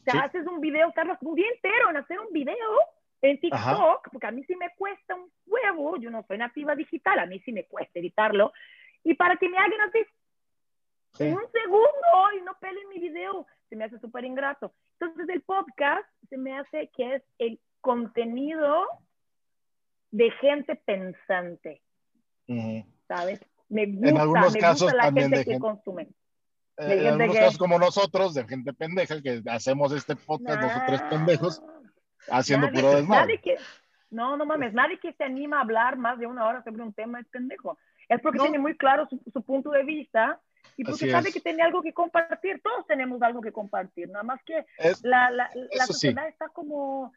te Sí. haces un video, tardas un día entero en hacer un video en TikTok, Ajá. porque a mí sí me cuesta un huevo, yo no soy nativa digital, a mí sí me cuesta editarlo, y para que me hagan así Sí. en un segundo y no pelen mi video, se me hace súper ingrato. Entonces el podcast se me hace que es el contenido de gente pensante, Ujú. ¿sabes? Me gusta, algunos me casos gusta la también gente de que gente- consume. Eh, De en algunos que- casos como nosotros, de gente pendeja, que hacemos este podcast, dos o tres Nah. pendejos, haciendo Nadie- puro desmadre. nadie que, no, no mames, nadie que se anima a hablar más de una hora sobre un tema es pendejo. Es porque No. tiene muy claro su, su punto de vista y porque Así sabe es. que tiene algo que compartir. Todos tenemos algo que compartir, nada más que Es- la, la, la Eso sí. sociedad está como,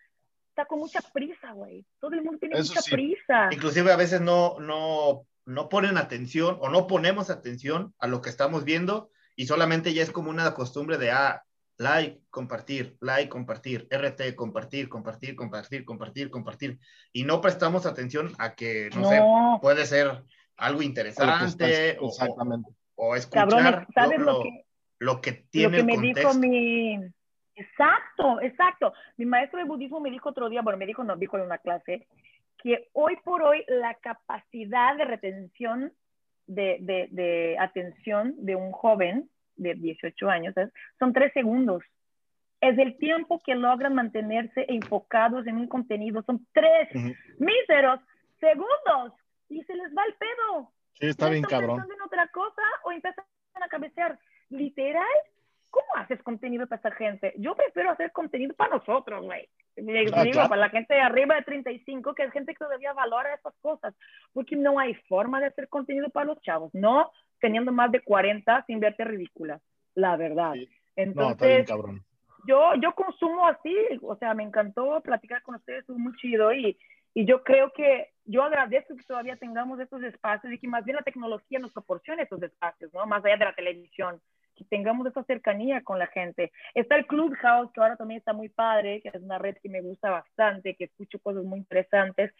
está con mucha prisa, güey. Todo el mundo tiene Eso mucha sí. prisa. inclusive a veces no, no, no ponen atención o no ponemos atención a lo que estamos viendo y solamente ya es como una costumbre de, ah, like, compartir, like, compartir, RT, compartir, compartir, compartir, compartir, compartir. Y no prestamos atención a que, no, sé, puede ser algo lo que interesante estás- o, exactamente. o escuchar cabrones, ¿sabes lo, lo, lo- que, lo que lo tiene que el me contexto. dijo mi... Exacto, exacto. Mi maestro de budismo me dijo otro día, bueno, me dijo, no, dijo en una clase, que hoy por hoy la capacidad de retención de, de, de atención de un joven de 18 años ¿sabes? son tres segundos. Es el tiempo que logran mantenerse enfocados en un contenido. Son tres míseros segundos y se les va el pedo. Sí, está bien están cabrón. pensando en otra cosa o empiezan a cabecear. Literal, ¿cómo haces contenido para esa gente? Yo prefiero hacer contenido para nosotros, güey. Ah, digo, para la gente de arriba de 35, que es gente que todavía valora esas cosas, porque no hay forma de hacer contenido para los chavos, no teniendo más de 40 sin verte ridícula, la verdad. Entonces, yo, yo consumo así, o sea, me encantó platicar con ustedes, estuvo muy chido y, y yo creo que yo agradezco que todavía tengamos estos espacios y que más bien la tecnología nos proporcione estos espacios, ¿no? Más allá de la televisión, que tengamos esa cercanía con la gente. Está el Clubhouse, que ahora también está muy padre, que es una red que me gusta bastante, que escucho cosas muy interesantes.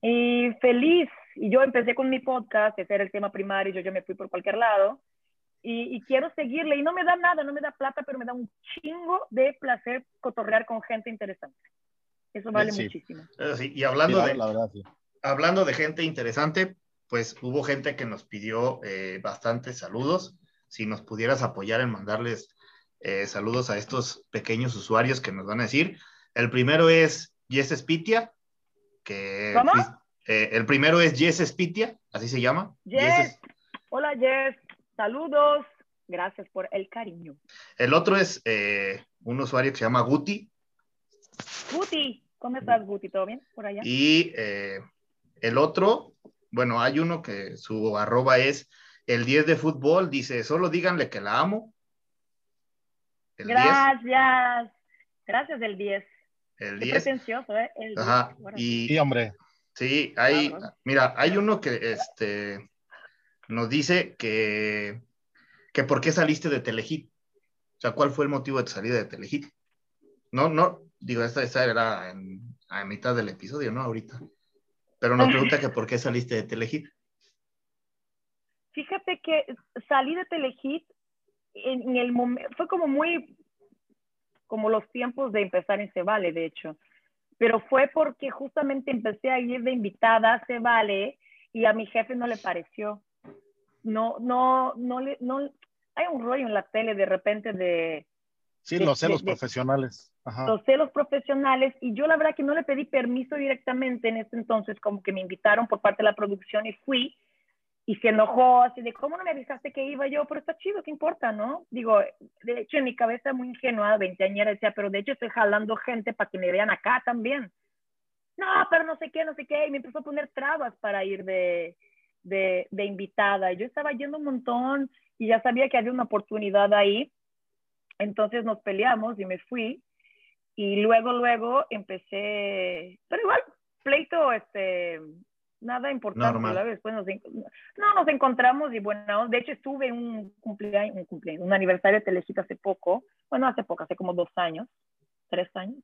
Y feliz, y yo empecé con mi podcast, ese era el tema primario, yo ya me fui por cualquier lado, y, quiero seguirle, y no me da nada, no me da plata, pero me da un chingo de placer cotorrear con gente interesante. Eso vale muchísimo. y hablando, de, hablando de gente interesante, pues hubo gente que nos pidió eh, bastantes saludos si nos pudieras apoyar en mandarles eh, saludos a estos pequeños usuarios que nos van a decir. El primero es Jess Spitia, que ¿Cómo? Eh, el primero es Jess Spitia, así se llama. Jess. Hola Jess, saludos, gracias por el cariño. El otro es eh, un usuario que se llama Guti. Guti, ¿cómo estás Guti? ¿Todo bien por allá? Y el otro, bueno, hay uno que su arroba es el 10 de fútbol dice, solo díganle que la amo. Gracias. Gracias, el 10. El 10. ¿eh? Ajá. Y, sí, hombre. Sí, hay, mira, hay uno que este, nos dice que, que por qué saliste de Telehit. O sea, ¿cuál fue el motivo de tu salida de Telehit? No, no, digo, esta, esta era en, a mitad del episodio, ¿no? Ahorita. Pero nos pregunta que por qué saliste de Telehit. Que salí de Telehit en, el momento, fue como muy, como los tiempos de empezar en Se Vale, de hecho. Pero fue porque justamente empecé a ir de invitada a Se Vale y a mi jefe no le pareció. No, no, no le, no, hay un rollo en la tele de repente de... Sí, los celos profesionales. Los celos profesionales y yo la verdad que no le pedí permiso directamente en ese entonces, como que me invitaron por parte de la producción y fui y se enojó así de, ¿cómo no me avisaste que iba yo? Pero está chido, ¿qué importa, no? Digo, de hecho en mi cabeza muy ingenua, veinteañera, decía, pero de hecho estoy jalando gente para que me vean acá también. No, pero no sé qué, no sé qué, y me empezó a poner trabas para ir de, de, de invitada. Yo estaba yendo un montón y ya sabía que había una oportunidad ahí, entonces nos peleamos y me fui. Y luego, luego empecé, pero igual, pleito, este, nada importante. Después nos, no, nos encontramos y bueno, de hecho estuve un cumpleaños, un, cumpleaños, un aniversario de Telejita hace poco, bueno, hace poco, hace como dos años, tres años.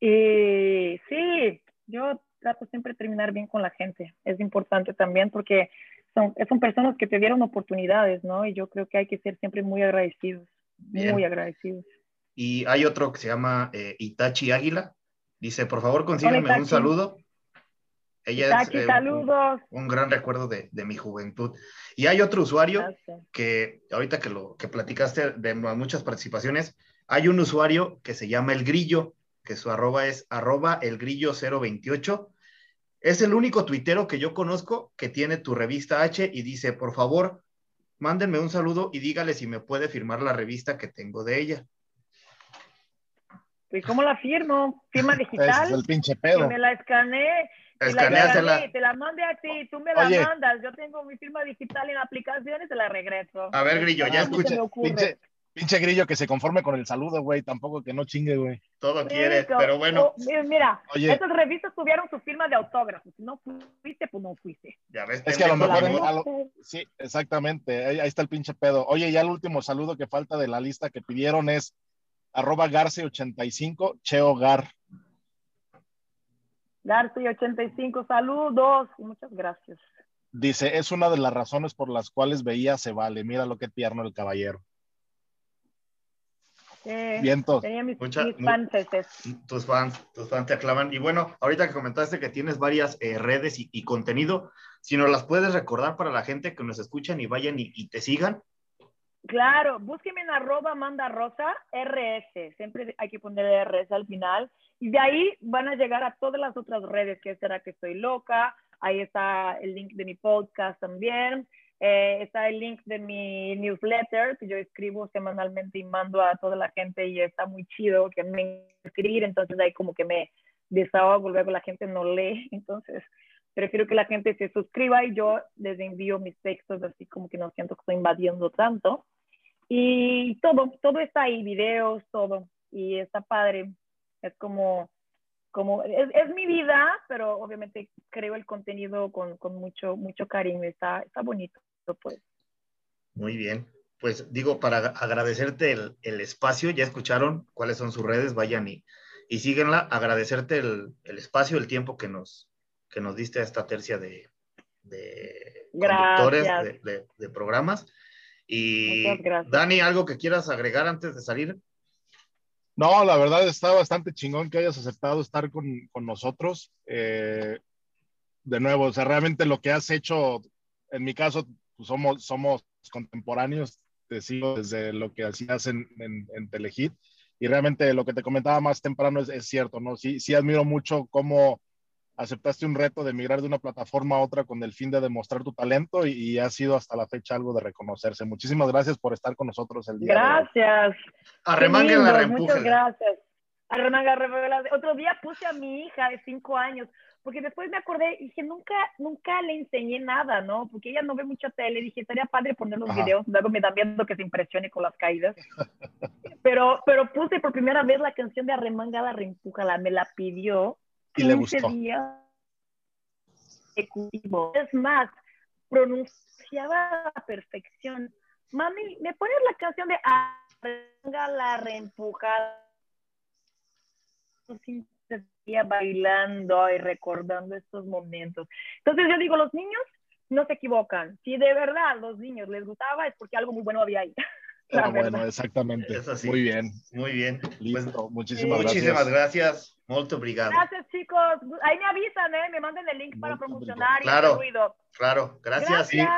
Y sí, yo trato siempre de terminar bien con la gente. Es importante también porque son, son personas que te dieron oportunidades, ¿no? Y yo creo que hay que ser siempre muy agradecidos, muy agradecidos. Y hay otro que se llama eh, Itachi Águila. Dice, por favor, consígueme un saludo ella es eh, un, gran recuerdo de, mi juventud. Y hay otro usuario que ahorita que lo que platicaste de muchas participaciones, hay un usuario que se llama El Grillo, que su arroba es arroba el grillo 028. Es el único tuitero que yo conozco que tiene tu revista H y dice, por favor, mándenme un saludo y dígale si me puede firmar la revista que tengo de ella. ¿Y cómo la firmo? ¿Firma digital? es el pinche pedo. me la escaneé Escaneásela. Te la mandé a ti, tú me la mandas. Yo tengo mi firma digital en y te la regreso. A ver, Grillo, ya escucha. Pinche, Grillo que se conforme con el saludo, güey. Tampoco que no chingue, güey. Todo quiere, pero bueno. Mira, estas revistas tuvieron su firma de autógrafo. Si no fuiste, pues no fuiste. Ya ves, es que a lo mejor. sí, exactamente. Ahí, está el pinche pedo. Oye, ya el último saludo que falta de la lista que pidieron es arroba garce85 cheogar. García 85, saludos, muchas gracias. Dice, es una de las razones por las cuales veía se vale. Mira lo que tierno el caballero. Eh, Vientos. mis, fans Tus fans, tus fans te aclaman. Y bueno, ahorita que comentaste que tienes varias eh, redes y, contenido, si nos las puedes recordar para la gente que nos escuchan y vayan y, te sigan. Claro, búsqueme en arroba manda rosa RS. Siempre hay que poner RS al final. Y de ahí van a llegar a todas las otras redes, que será que estoy loca, ahí está el link de mi podcast también. Eh, está el link de mi newsletter que yo escribo semanalmente y mando a toda la gente y está muy chido que me escribir, entonces ahí como que me desahogo, luego la gente no lee, entonces prefiero que la gente se suscriba y yo les envío mis textos así como que no siento que estoy invadiendo tanto. Y todo, todo está ahí, videos, todo. Y está padre. Es como, como es, es mi vida, pero obviamente creo el contenido con, con mucho, mucho cariño. Está, está bonito, pues. Muy bien. Pues digo, para agradecerte el, el espacio, ya escucharon cuáles son sus redes, vayan y, y síguenla. Agradecerte el, el espacio, el tiempo que nos, que nos diste a esta tercia de, de conductores de, de, de, programas. Y Dani, ¿algo que quieras agregar antes de salir? No, la verdad está bastante chingón que hayas aceptado estar con, con nosotros. Eh, de nuevo, o sea, realmente lo que has hecho, en mi caso, pues somos, somos contemporáneos, te sigo desde lo que hacías en, en, Telehit, y realmente lo que te comentaba más temprano es, es cierto, ¿no? Sí, sí admiro mucho cómo aceptaste un reto de migrar de una plataforma a otra con el fin de demostrar tu talento y, y, ha sido hasta la fecha algo de reconocerse. Muchísimas gracias por estar con nosotros el día gracias. de hoy. Gracias. Arremanga la Muchas gracias. Arremanga la Otro día puse a mi hija de cinco años, porque después me acordé y dije, nunca, nunca le enseñé nada, ¿no? Porque ella no ve mucha tele. Dije, estaría padre poner los Ajá. videos, luego me da miedo que se impresione con las caídas. pero, pero puse por primera vez la canción de Arremanga la Reempújala, me la pidió y le gustó. Es más, pronunciaba a perfección. Mami, ¿me pones la canción de Arrenga la reempujada? bailando y recordando estos momentos. Entonces yo digo, los niños no se equivocan. Si de verdad los niños les gustaba es porque algo muy bueno había ahí. Era bueno, exactamente. Muy bien. Muy bien. Listo. Pues, muchísimas, muchísimas gracias. Molto obrigado. Gracias, chicos. Ahí me avisan, ¿eh? Me manden el link para promocionar claro, y ruido. Claro, gracias. gracias.